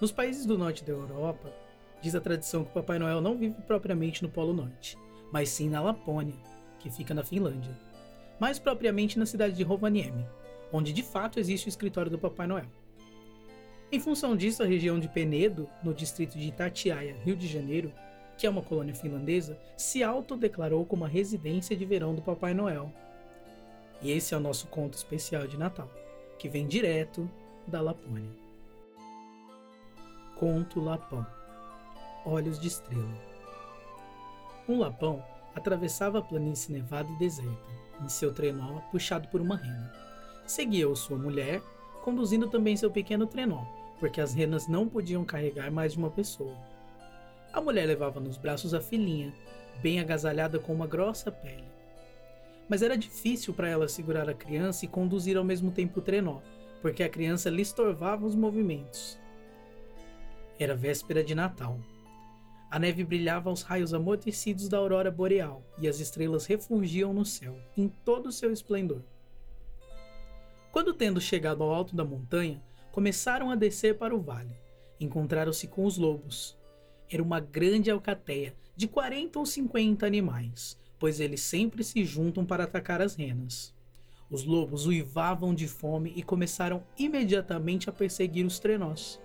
Nos países do norte da Europa, diz a tradição que o Papai Noel não vive propriamente no Polo Norte, mas sim na Lapônia, que fica na Finlândia. Mais propriamente na cidade de Rovaniemi, onde de fato existe o escritório do Papai Noel. Em função disso, a região de Penedo, no distrito de Itatiaia, Rio de Janeiro, que é uma colônia finlandesa, se autodeclarou como a residência de verão do Papai Noel. E esse é o nosso conto especial de Natal, que vem direto da Lapônia. Conto Lapão Olhos de Estrela Um lapão atravessava a planície nevada e deserta, em seu trenó puxado por uma rena. Seguia-o sua mulher, conduzindo também seu pequeno trenó, porque as renas não podiam carregar mais de uma pessoa. A mulher levava nos braços a filhinha, bem agasalhada com uma grossa pele. Mas era difícil para ela segurar a criança e conduzir ao mesmo tempo o trenó, porque a criança lhe estorvava os movimentos. Era véspera de Natal. A neve brilhava aos raios amortecidos da aurora boreal e as estrelas refulgiam no céu, em todo o seu esplendor. Quando, tendo chegado ao alto da montanha, começaram a descer para o vale. Encontraram-se com os lobos. Era uma grande alcateia de 40 ou 50 animais, pois eles sempre se juntam para atacar as renas. Os lobos uivavam de fome e começaram imediatamente a perseguir os trenós.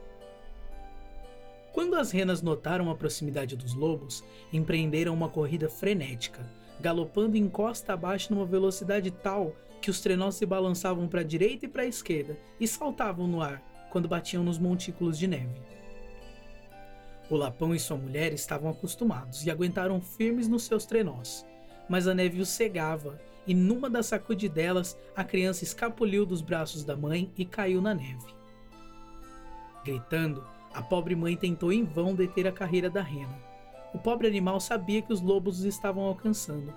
Quando as renas notaram a proximidade dos lobos, empreenderam uma corrida frenética, galopando em costa abaixo numa velocidade tal que os trenós se balançavam para a direita e para a esquerda e saltavam no ar quando batiam nos montículos de neve. O Lapão e sua mulher estavam acostumados e aguentaram firmes nos seus trenós, mas a neve os cegava e numa das sacudidelas a criança escapuliu dos braços da mãe e caiu na neve. Gritando, a pobre mãe tentou em vão deter a carreira da rena. O pobre animal sabia que os lobos os estavam alcançando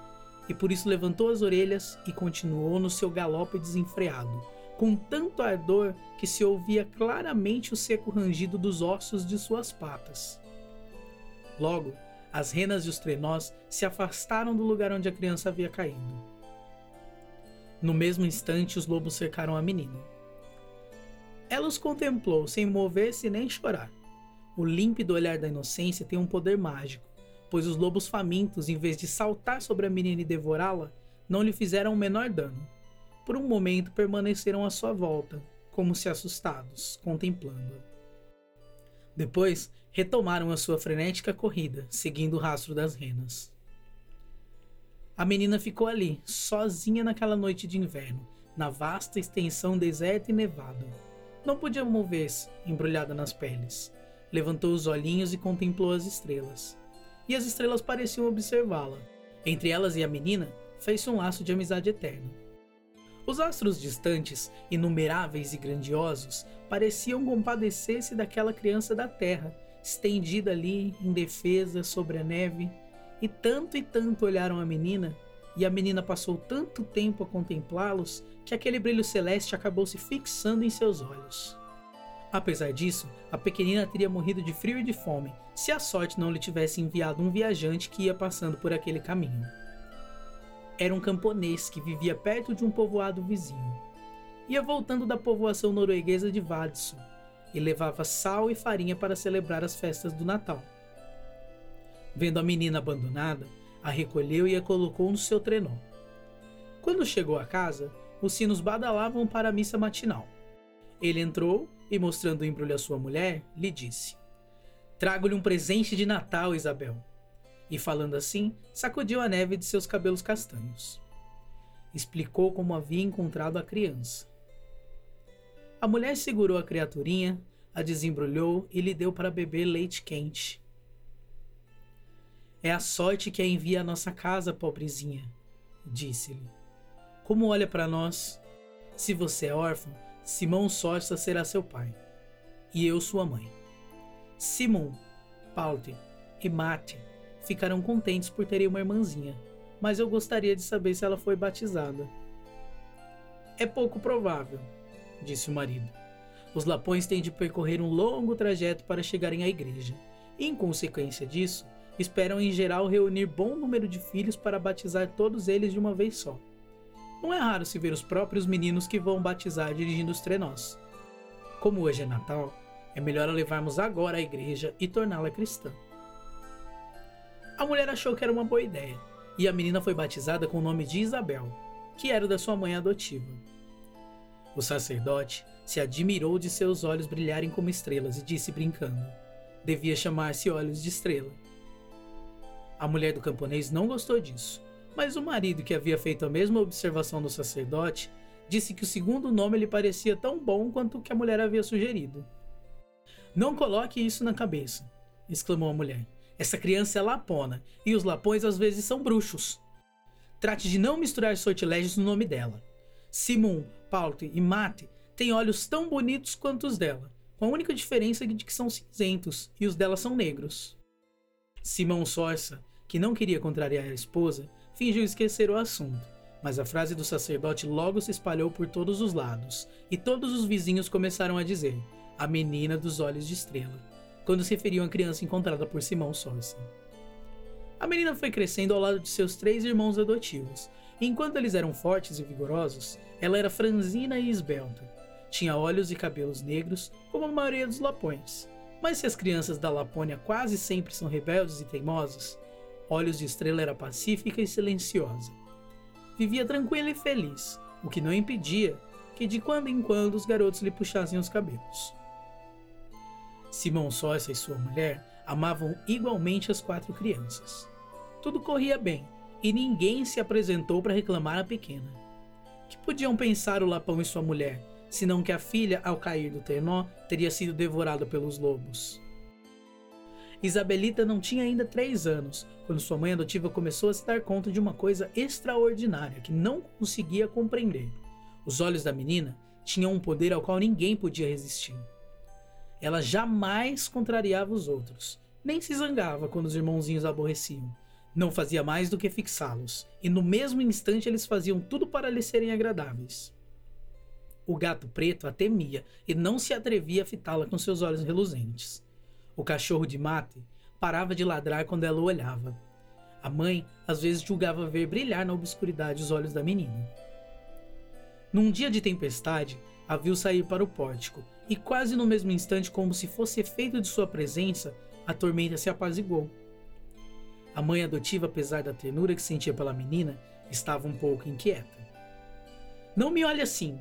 e por isso levantou as orelhas e continuou no seu galope desenfreado, com tanto ardor que se ouvia claramente o seco rangido dos ossos de suas patas. Logo, as renas e os trenós se afastaram do lugar onde a criança havia caído. No mesmo instante, os lobos cercaram a menina. Ela os contemplou sem mover-se nem chorar. O límpido olhar da inocência tem um poder mágico pois os lobos famintos, em vez de saltar sobre a menina e devorá-la, não lhe fizeram o menor dano. Por um momento permaneceram à sua volta, como se assustados, contemplando-a. Depois, retomaram a sua frenética corrida, seguindo o rastro das renas. A menina ficou ali, sozinha naquela noite de inverno, na vasta extensão deserta e nevada. Não podia mover-se, embrulhada nas peles. Levantou os olhinhos e contemplou as estrelas e as estrelas pareciam observá-la. Entre elas e a menina, fez-se um laço de amizade eterna. Os astros distantes, inumeráveis e grandiosos, pareciam compadecer-se daquela criança da terra, estendida ali, indefesa, sobre a neve, e tanto e tanto olharam a menina, e a menina passou tanto tempo a contemplá-los, que aquele brilho celeste acabou se fixando em seus olhos. Apesar disso, a pequenina teria morrido de frio e de fome se a sorte não lhe tivesse enviado um viajante que ia passando por aquele caminho. Era um camponês que vivia perto de um povoado vizinho. Ia voltando da povoação norueguesa de Vadso e levava sal e farinha para celebrar as festas do Natal. Vendo a menina abandonada, a recolheu e a colocou no seu trenó. Quando chegou à casa, os sinos badalavam para a missa matinal. Ele entrou e, mostrando o embrulho à sua mulher, lhe disse: Trago-lhe um presente de Natal, Isabel. E falando assim, sacudiu a neve de seus cabelos castanhos. Explicou como havia encontrado a criança. A mulher segurou a criaturinha, a desembrulhou e lhe deu para beber leite quente. É a sorte que a envia à nossa casa, pobrezinha, disse-lhe. Como olha para nós? Se você é órfã, Simão Sorsa será seu pai, e eu sua mãe. Simon, Palte e Mate ficarão contentes por terem uma irmãzinha, mas eu gostaria de saber se ela foi batizada. É pouco provável, disse o marido. Os lapões têm de percorrer um longo trajeto para chegarem à igreja, e, em consequência disso, esperam em geral reunir bom número de filhos para batizar todos eles de uma vez só. Não é raro se ver os próprios meninos que vão batizar dirigindo os trenós. Como hoje é Natal, É melhor a levarmos agora à igreja e torná-la cristã. A mulher achou que era uma boa ideia, e a menina foi batizada com o nome de Isabel, que era da sua mãe adotiva. O sacerdote se admirou de seus olhos brilharem como estrelas e disse brincando: devia chamar-se Olhos de Estrela. A mulher do camponês não gostou disso, mas o marido, que havia feito a mesma observação do sacerdote, disse que o segundo nome lhe parecia tão bom quanto o que a mulher havia sugerido. Não coloque isso na cabeça, exclamou a mulher. Essa criança é lapona, e os lapões às vezes são bruxos. Trate de não misturar sortilégios no nome dela. Simon, Paute e Mate têm olhos tão bonitos quanto os dela, com a única diferença de que são cinzentos e os dela são negros. Simão Sorsa, que não queria contrariar a esposa, fingiu esquecer o assunto, mas a frase do sacerdote logo se espalhou por todos os lados, e todos os vizinhos começaram a dizer: a menina dos olhos de estrela, quando se referiam à criança encontrada por Simão Sorsa. A menina foi crescendo ao lado de seus três irmãos adotivos, e enquanto eles eram fortes e vigorosos, ela era franzina e esbelta, tinha olhos e cabelos negros, como a maioria dos lapões. Mas se as crianças da Lapônia quase sempre são rebeldes e teimosas, Olhos de Estrela era pacífica e silenciosa. Vivia tranquila e feliz, o que não impedia que de quando em quando os garotos lhe puxassem os cabelos. Simão Sócia e sua mulher amavam igualmente as quatro crianças. Tudo corria bem e ninguém se apresentou para reclamar a pequena. Que podiam pensar o Lapão e sua mulher, senão que a filha, ao cair do trenó, teria sido devorada pelos lobos. Isabelita não tinha ainda três anos, quando sua mãe adotiva começou a se dar conta de uma coisa extraordinária que não conseguia compreender. Os olhos da menina tinham um poder ao qual ninguém podia resistir. Ela jamais contrariava os outros, nem se zangava quando os irmãozinhos a aborreciam. Não fazia mais do que fixá-los, e no mesmo instante eles faziam tudo para lhe serem agradáveis. O gato preto a temia e não se atrevia a fitá-la com seus olhos reluzentes. O cachorro de mate parava de ladrar quando ela o olhava. A mãe às vezes julgava ver brilhar na obscuridade os olhos da menina. Num dia de tempestade, a viu sair para o pórtico, e quase no mesmo instante, como se fosse efeito de sua presença, a tormenta se apaziguou. A mãe adotiva, apesar da ternura que sentia pela menina, estava um pouco inquieta. Não me olhe assim,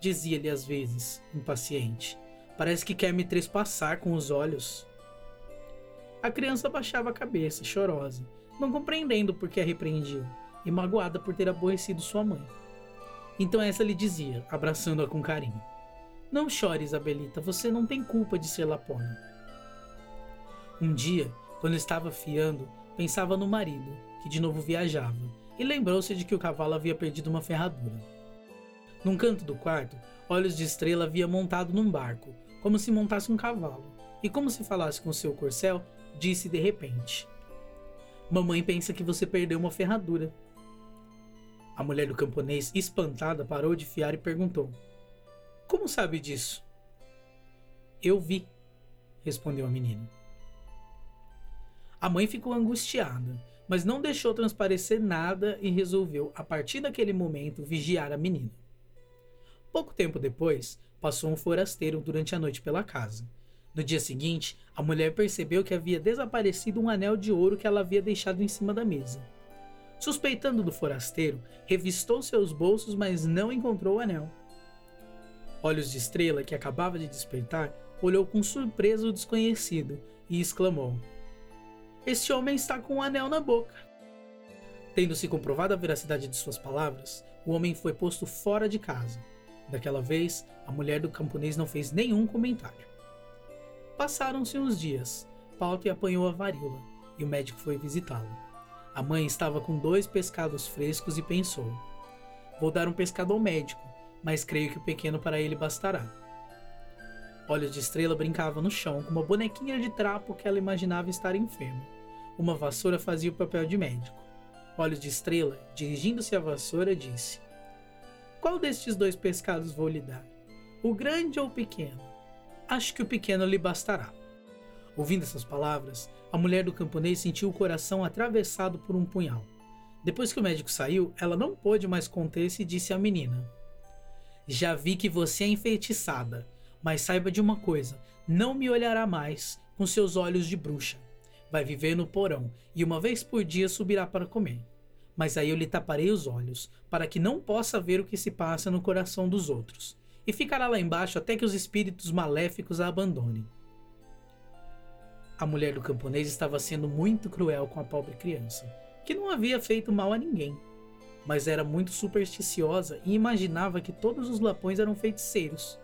dizia-lhe às vezes, impaciente. Parece que quer me trespassar com os olhos. A criança baixava a cabeça, chorosa, não compreendendo por que a repreendia, e magoada por ter aborrecido sua mãe. Então essa lhe dizia, abraçando-a com carinho: Não chore, Isabelita, você não tem culpa de ser lapona. Um dia, quando estava fiando, pensava no marido, que de novo viajava, e lembrou-se de que o cavalo havia perdido uma ferradura. Num canto do quarto, Olhos de Estrela havia montado num barco, como se montasse um cavalo, e como se falasse com seu corcel, disse de repente: Mamãe pensa que você perdeu uma ferradura. A mulher do camponês, espantada, parou de fiar e perguntou: Como sabe disso? Eu vi, respondeu a menina. A mãe ficou angustiada, mas não deixou transparecer nada e resolveu, a partir daquele momento, vigiar a menina. Pouco tempo depois, passou um forasteiro durante a noite pela casa. No dia seguinte, a mulher percebeu que havia desaparecido um anel de ouro que ela havia deixado em cima da mesa. Suspeitando do forasteiro, revistou seus bolsos, mas não encontrou o anel. Olhos de Estrela, que acabava de despertar, olhou com surpresa o desconhecido e exclamou: Este homem está com um anel na boca. Tendo se comprovado a veracidade de suas palavras, o homem foi posto fora de casa. Daquela vez, a mulher do camponês não fez nenhum comentário. Passaram-se uns dias. Paulo apanhou a varíola e o médico foi visitá-lo. A mãe estava com dois pescados frescos e pensou: Vou dar um pescado ao médico, mas creio que o pequeno para ele bastará. Olhos de Estrela brincava no chão com uma bonequinha de trapo que ela imaginava estar enferma. Uma vassoura fazia o papel de médico. Olhos de Estrela, dirigindo-se à vassoura, disse: qual destes dois pescados vou lhe dar? O grande ou o pequeno? Acho que o pequeno lhe bastará. Ouvindo essas palavras, a mulher do camponês sentiu o coração atravessado por um punhal. Depois que o médico saiu, ela não pôde mais conter-se e disse à menina: Já vi que você é enfeitiçada, Mas saiba de uma coisa: não me olhará mais com seus olhos de bruxa. Vai viver no porão e uma vez por dia subirá para comer. Mas aí eu lhe taparei os olhos, para que não possa ver o que se passa no coração dos outros, e ficará lá embaixo até que os espíritos maléficos a abandonem. A mulher do camponês estava sendo muito cruel com a pobre criança, que não havia feito mal a ninguém, mas era muito supersticiosa e imaginava que todos os lapões eram feiticeiros.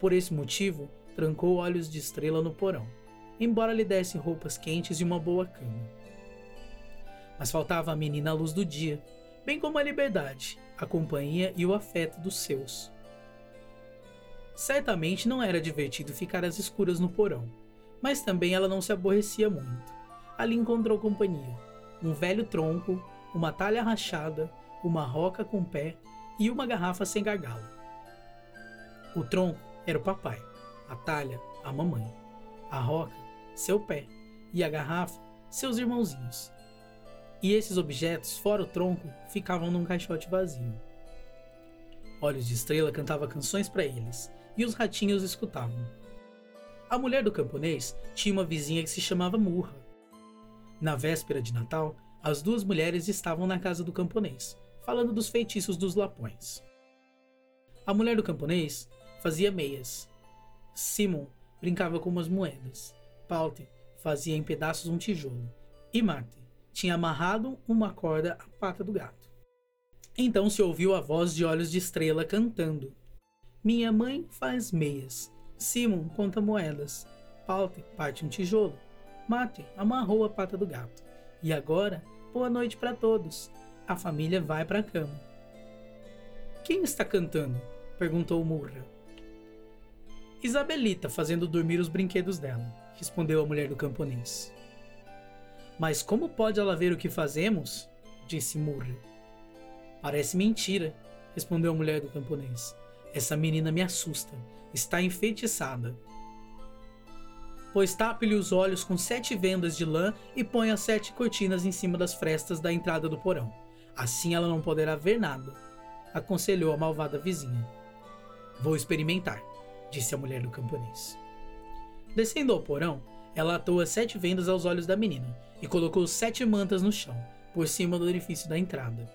Por esse motivo, trancou olhos de estrela no porão, embora lhe desse roupas quentes e uma boa cama. Mas faltava à menina a luz do dia, bem como a liberdade, a companhia e o afeto dos seus. Certamente não era divertido ficar às escuras no porão, mas também ela não se aborrecia muito. Ali encontrou companhia: um velho tronco, uma talha rachada, uma roca com pé e uma garrafa sem gargalo. O tronco era o papai, a talha, a mamãe, a roca, seu pé e a garrafa, seus irmãozinhos. E esses objetos, fora o tronco, ficavam num caixote vazio. Olhos de Estrela cantava canções para eles, e os ratinhos escutavam. A mulher do camponês tinha uma vizinha que se chamava Murra. Na véspera de Natal, as duas mulheres estavam na casa do camponês, falando dos feitiços dos lapões. A mulher do camponês fazia meias. Simon brincava com umas moedas. Paute fazia em pedaços um tijolo. E Marte tinha amarrado uma corda à pata do gato. Então se ouviu a voz de Olhos de Estrela cantando: Minha mãe faz meias, Simon conta moedas, Paute parte um tijolo, Mate amarrou a pata do gato. E agora, boa noite para todos. A família vai para a cama. Quem está cantando? perguntou Murra. Isabelita fazendo dormir os brinquedos dela, respondeu a mulher do camponês. Mas como pode ela ver o que fazemos? disse Murray. Parece mentira, respondeu a mulher do camponês. Essa menina me assusta. Está enfeitiçada. Pois tape-lhe os olhos com sete vendas de lã e ponha sete cortinas em cima das frestas da entrada do porão. Assim ela não poderá ver nada, aconselhou a malvada vizinha. Vou experimentar, disse a mulher do camponês. Descendo ao porão, ela atou as sete vendas aos olhos da menina e colocou sete mantas no chão, por cima do orifício da entrada.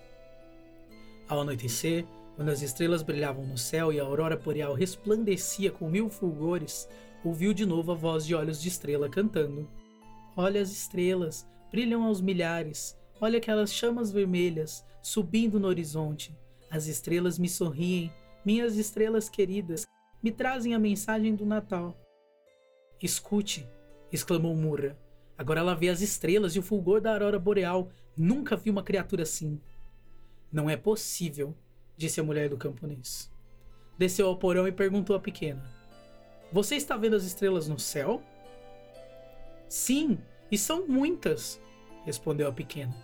Ao anoitecer, quando as estrelas brilhavam no céu e a aurora boreal resplandecia com mil fulgores, ouviu de novo a voz de Olhos de Estrela cantando: Olha as estrelas, brilham aos milhares, olha aquelas chamas vermelhas subindo no horizonte. As estrelas me sorriem, minhas estrelas queridas, me trazem a mensagem do Natal. Escute, exclamou Murra, Agora ela vê as estrelas e o fulgor da aurora boreal. Nunca vi uma criatura assim. Não é possível, disse a mulher do camponês. Desceu ao porão e perguntou à pequena: Você está vendo as estrelas no céu? Sim, e são muitas, respondeu a pequena.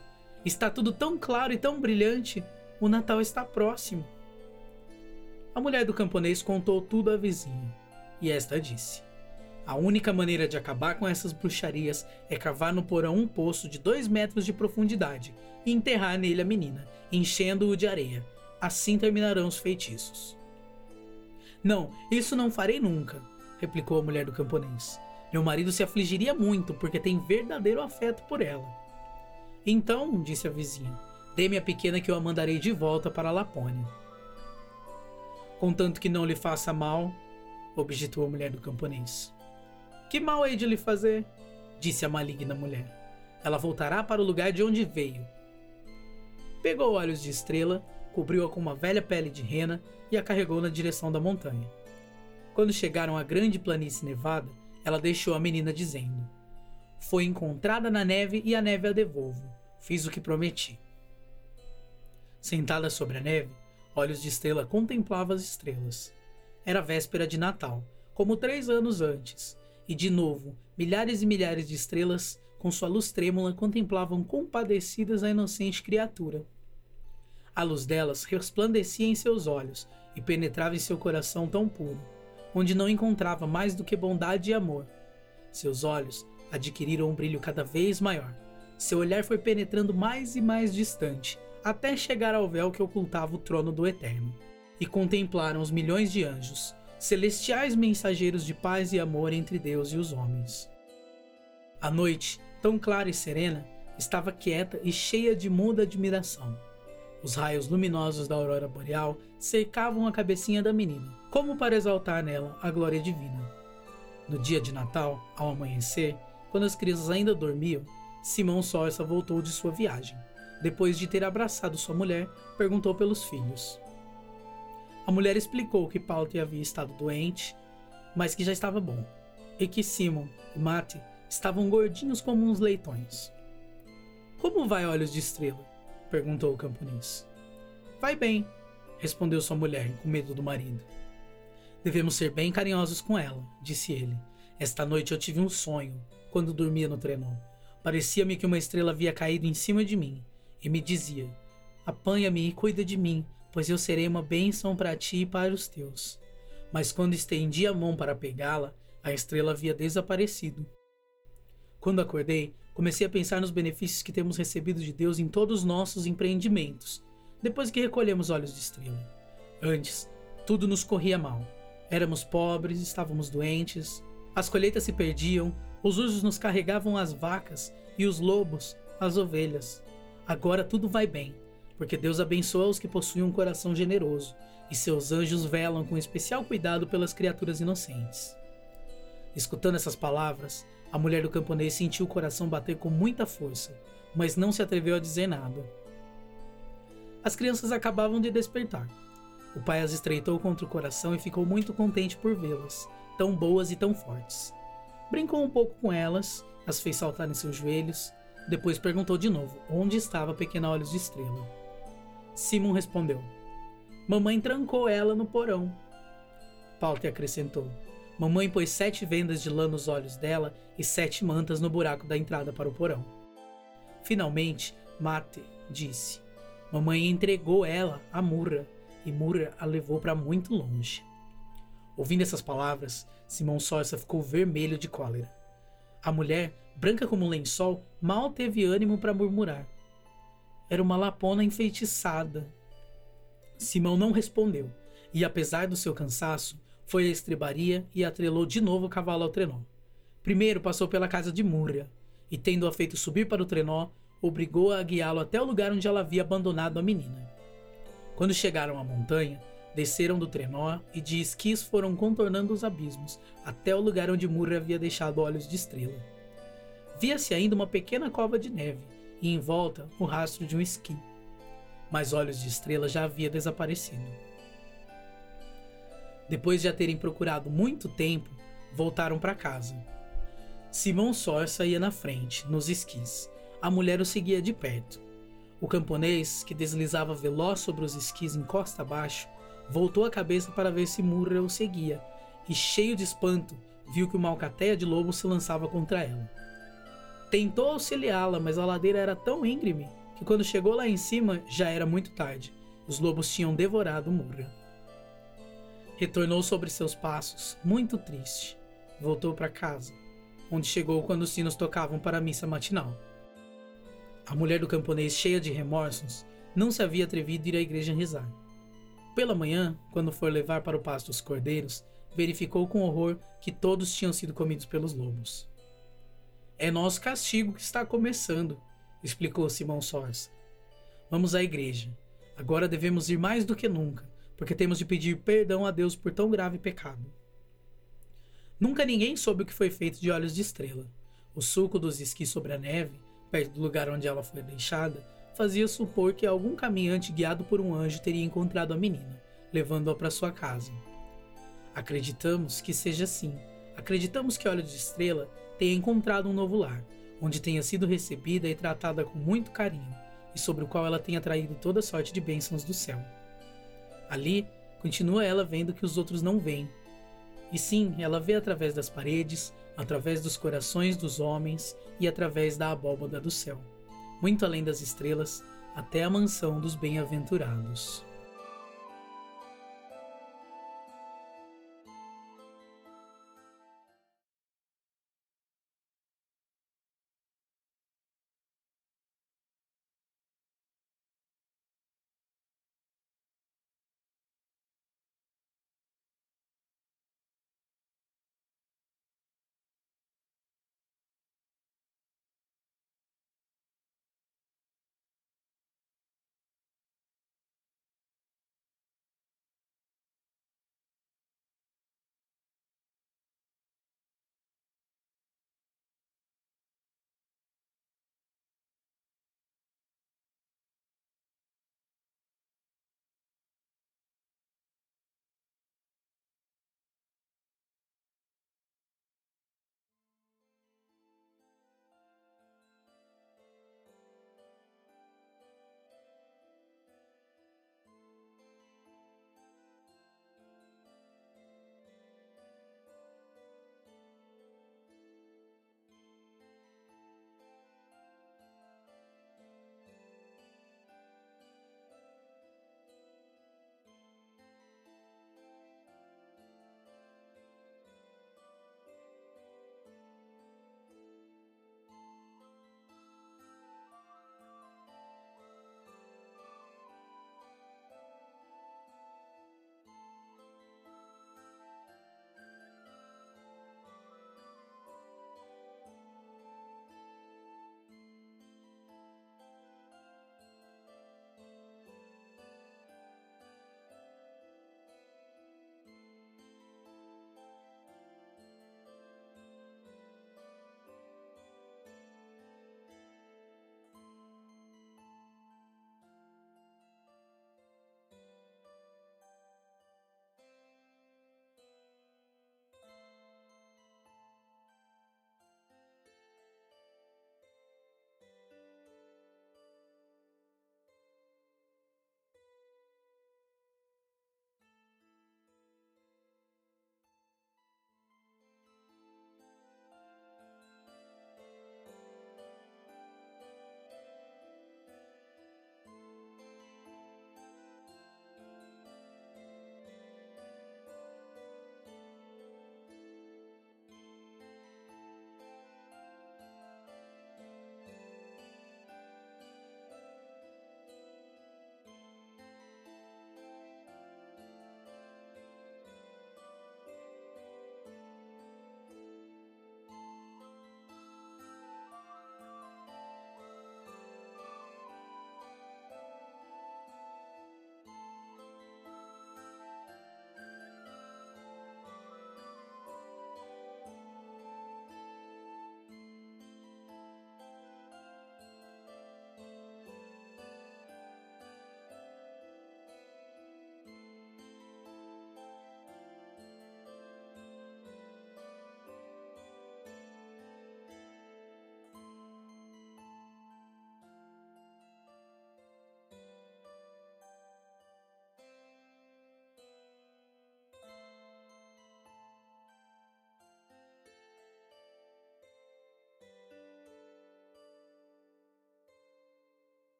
Está tudo tão claro e tão brilhante. O Natal está próximo. A mulher do camponês contou tudo à vizinha, e esta disse: a única maneira de acabar com essas bruxarias é cavar no porão um poço de dois metros de profundidade e enterrar nele a menina, enchendo-o de areia. Assim terminarão os feitiços. Não, isso não farei nunca, replicou a mulher do camponês. Meu marido se afligiria muito porque tem verdadeiro afeto por ela. Então, disse a vizinha, dê-me a pequena que eu a mandarei de volta para a Lapônia. Contanto que não lhe faça mal, objetou a mulher do camponês. Que mal hei de lhe fazer? disse a maligna mulher. Ela voltará para o lugar de onde veio. Pegou olhos de estrela, cobriu-a com uma velha pele de rena e a carregou na direção da montanha. Quando chegaram à grande planície nevada, ela deixou a menina dizendo: Foi encontrada na neve e a neve a devolvo. Fiz o que prometi. Sentada sobre a neve, Olhos de Estrela contemplava as estrelas. Era véspera de Natal, como três anos antes, e de novo, milhares e milhares de estrelas, com sua luz trêmula, contemplavam compadecidas a inocente criatura. A luz delas resplandecia em seus olhos e penetrava em seu coração tão puro, onde não encontrava mais do que bondade e amor. Seus olhos adquiriram um brilho cada vez maior. Seu olhar foi penetrando mais e mais distante, até chegar ao véu que ocultava o trono do Eterno. E contemplaram os milhões de anjos, celestiais mensageiros de paz e amor entre Deus e os homens. A noite, tão clara e serena, estava quieta e cheia de muda admiração. Os raios luminosos da aurora boreal cercavam a cabecinha da menina, como para exaltar nela a glória divina. No dia de Natal, ao amanhecer, quando as crianças ainda dormiam, Simão Sorsa voltou de sua viagem. Depois de ter abraçado sua mulher, perguntou pelos filhos. A mulher explicou que Paulo havia estado doente, mas que já estava bom, e que Simon e Mate estavam gordinhos como uns leitões. Como vai Olhos de Estrela? perguntou o camponês. Vai bem, respondeu sua mulher, com medo do marido. Devemos ser bem carinhosos com ela, disse ele. Esta noite eu tive um sonho, quando dormia no trenó. Parecia-me que uma estrela havia caído em cima de mim e me dizia: Apanha-me e cuida de mim, pois eu serei uma bênção para ti e para os teus. Mas quando estendi a mão para pegá-la, a estrela havia desaparecido. Quando acordei, comecei a pensar nos benefícios que temos recebido de Deus em todos os nossos empreendimentos, depois que recolhemos olhos de estrela. Antes, tudo nos corria mal. Éramos pobres, estávamos doentes, as colheitas se perdiam, os ursos nos carregavam as vacas e os lobos as ovelhas. Agora tudo vai bem, porque Deus abençoa os que possuem um coração generoso, e seus anjos velam com especial cuidado pelas criaturas inocentes. Escutando essas palavras, a mulher do camponês sentiu o coração bater com muita força, mas não se atreveu a dizer nada. As crianças acabavam de despertar. O pai as estreitou contra o coração e ficou muito contente por vê-las, tão boas e tão fortes. Brincou um pouco com elas, as fez saltar em seus joelhos, depois perguntou de novo onde estava a pequena Olhos de Estrela. Simon respondeu: Mamãe trancou ela no porão. Paute acrescentou: Mamãe pôs sete vendas de lã nos olhos dela e sete mantas no buraco da entrada para o porão. Finalmente, Mate disse: Mamãe entregou ela a Murra e Murra a levou para muito longe. Ouvindo essas palavras, Simão Sorsa ficou vermelho de cólera. A mulher, branca como um lençol, mal teve ânimo para murmurar. Era uma lapona enfeitiçada. Simão não respondeu, e apesar do seu cansaço, foi à estrebaria e atrelou de novo o cavalo ao trenó. Primeiro passou pela casa de Múria, e tendo-a feito subir para o trenó, obrigou-a a guiá-lo até o lugar onde ela havia abandonado a menina. Quando chegaram à montanha, desceram do trenó e de esquis foram contornando os abismos, até o lugar onde Múria havia deixado olhos de estrela. Via-se ainda uma pequena cova de neve, e em volta o rastro de um esqui. Mas Olhos de Estrela já havia desaparecido. Depois de a terem procurado muito tempo, voltaram para casa. Simão Sorsa ia na frente, nos esquis. A mulher o seguia de perto. O camponês, que deslizava veloz sobre os esquis em costa abaixo, voltou a cabeça para ver se Murra o seguia, e cheio de espanto, viu que uma alcateia de lobo se lançava contra ela. Tentou auxiliá-la, mas a ladeira era tão íngreme que quando chegou lá em cima já era muito tarde. Os lobos tinham devorado Murra. Retornou sobre seus passos, muito triste. Voltou para casa, onde chegou quando os sinos tocavam para a missa matinal. A mulher do camponês, cheia de remorsos, não se havia atrevido a ir à igreja rezar. Pela manhã, quando for levar para o pasto os cordeiros, verificou com horror que todos tinham sido comidos pelos lobos. É nosso castigo que está começando, explicou Simão Sorsa. Vamos à igreja. Agora devemos ir mais do que nunca, porque temos de pedir perdão a Deus por tão grave pecado. Nunca ninguém soube o que foi feito de olhos de estrela. O suco dos esquis sobre a neve, perto do lugar onde ela foi deixada, fazia supor que algum caminhante guiado por um anjo teria encontrado a menina, levando-a para sua casa. Acreditamos que seja assim. Acreditamos que Olhos de Estrela tenha encontrado um novo lar, onde tenha sido recebida e tratada com muito carinho, e sobre o qual ela tenha traído toda sorte de bênçãos do céu. Ali, continua ela vendo que os outros não veem. E sim, ela vê através das paredes, através dos corações dos homens e através da abóboda do céu, muito além das estrelas, até a mansão dos bem-aventurados.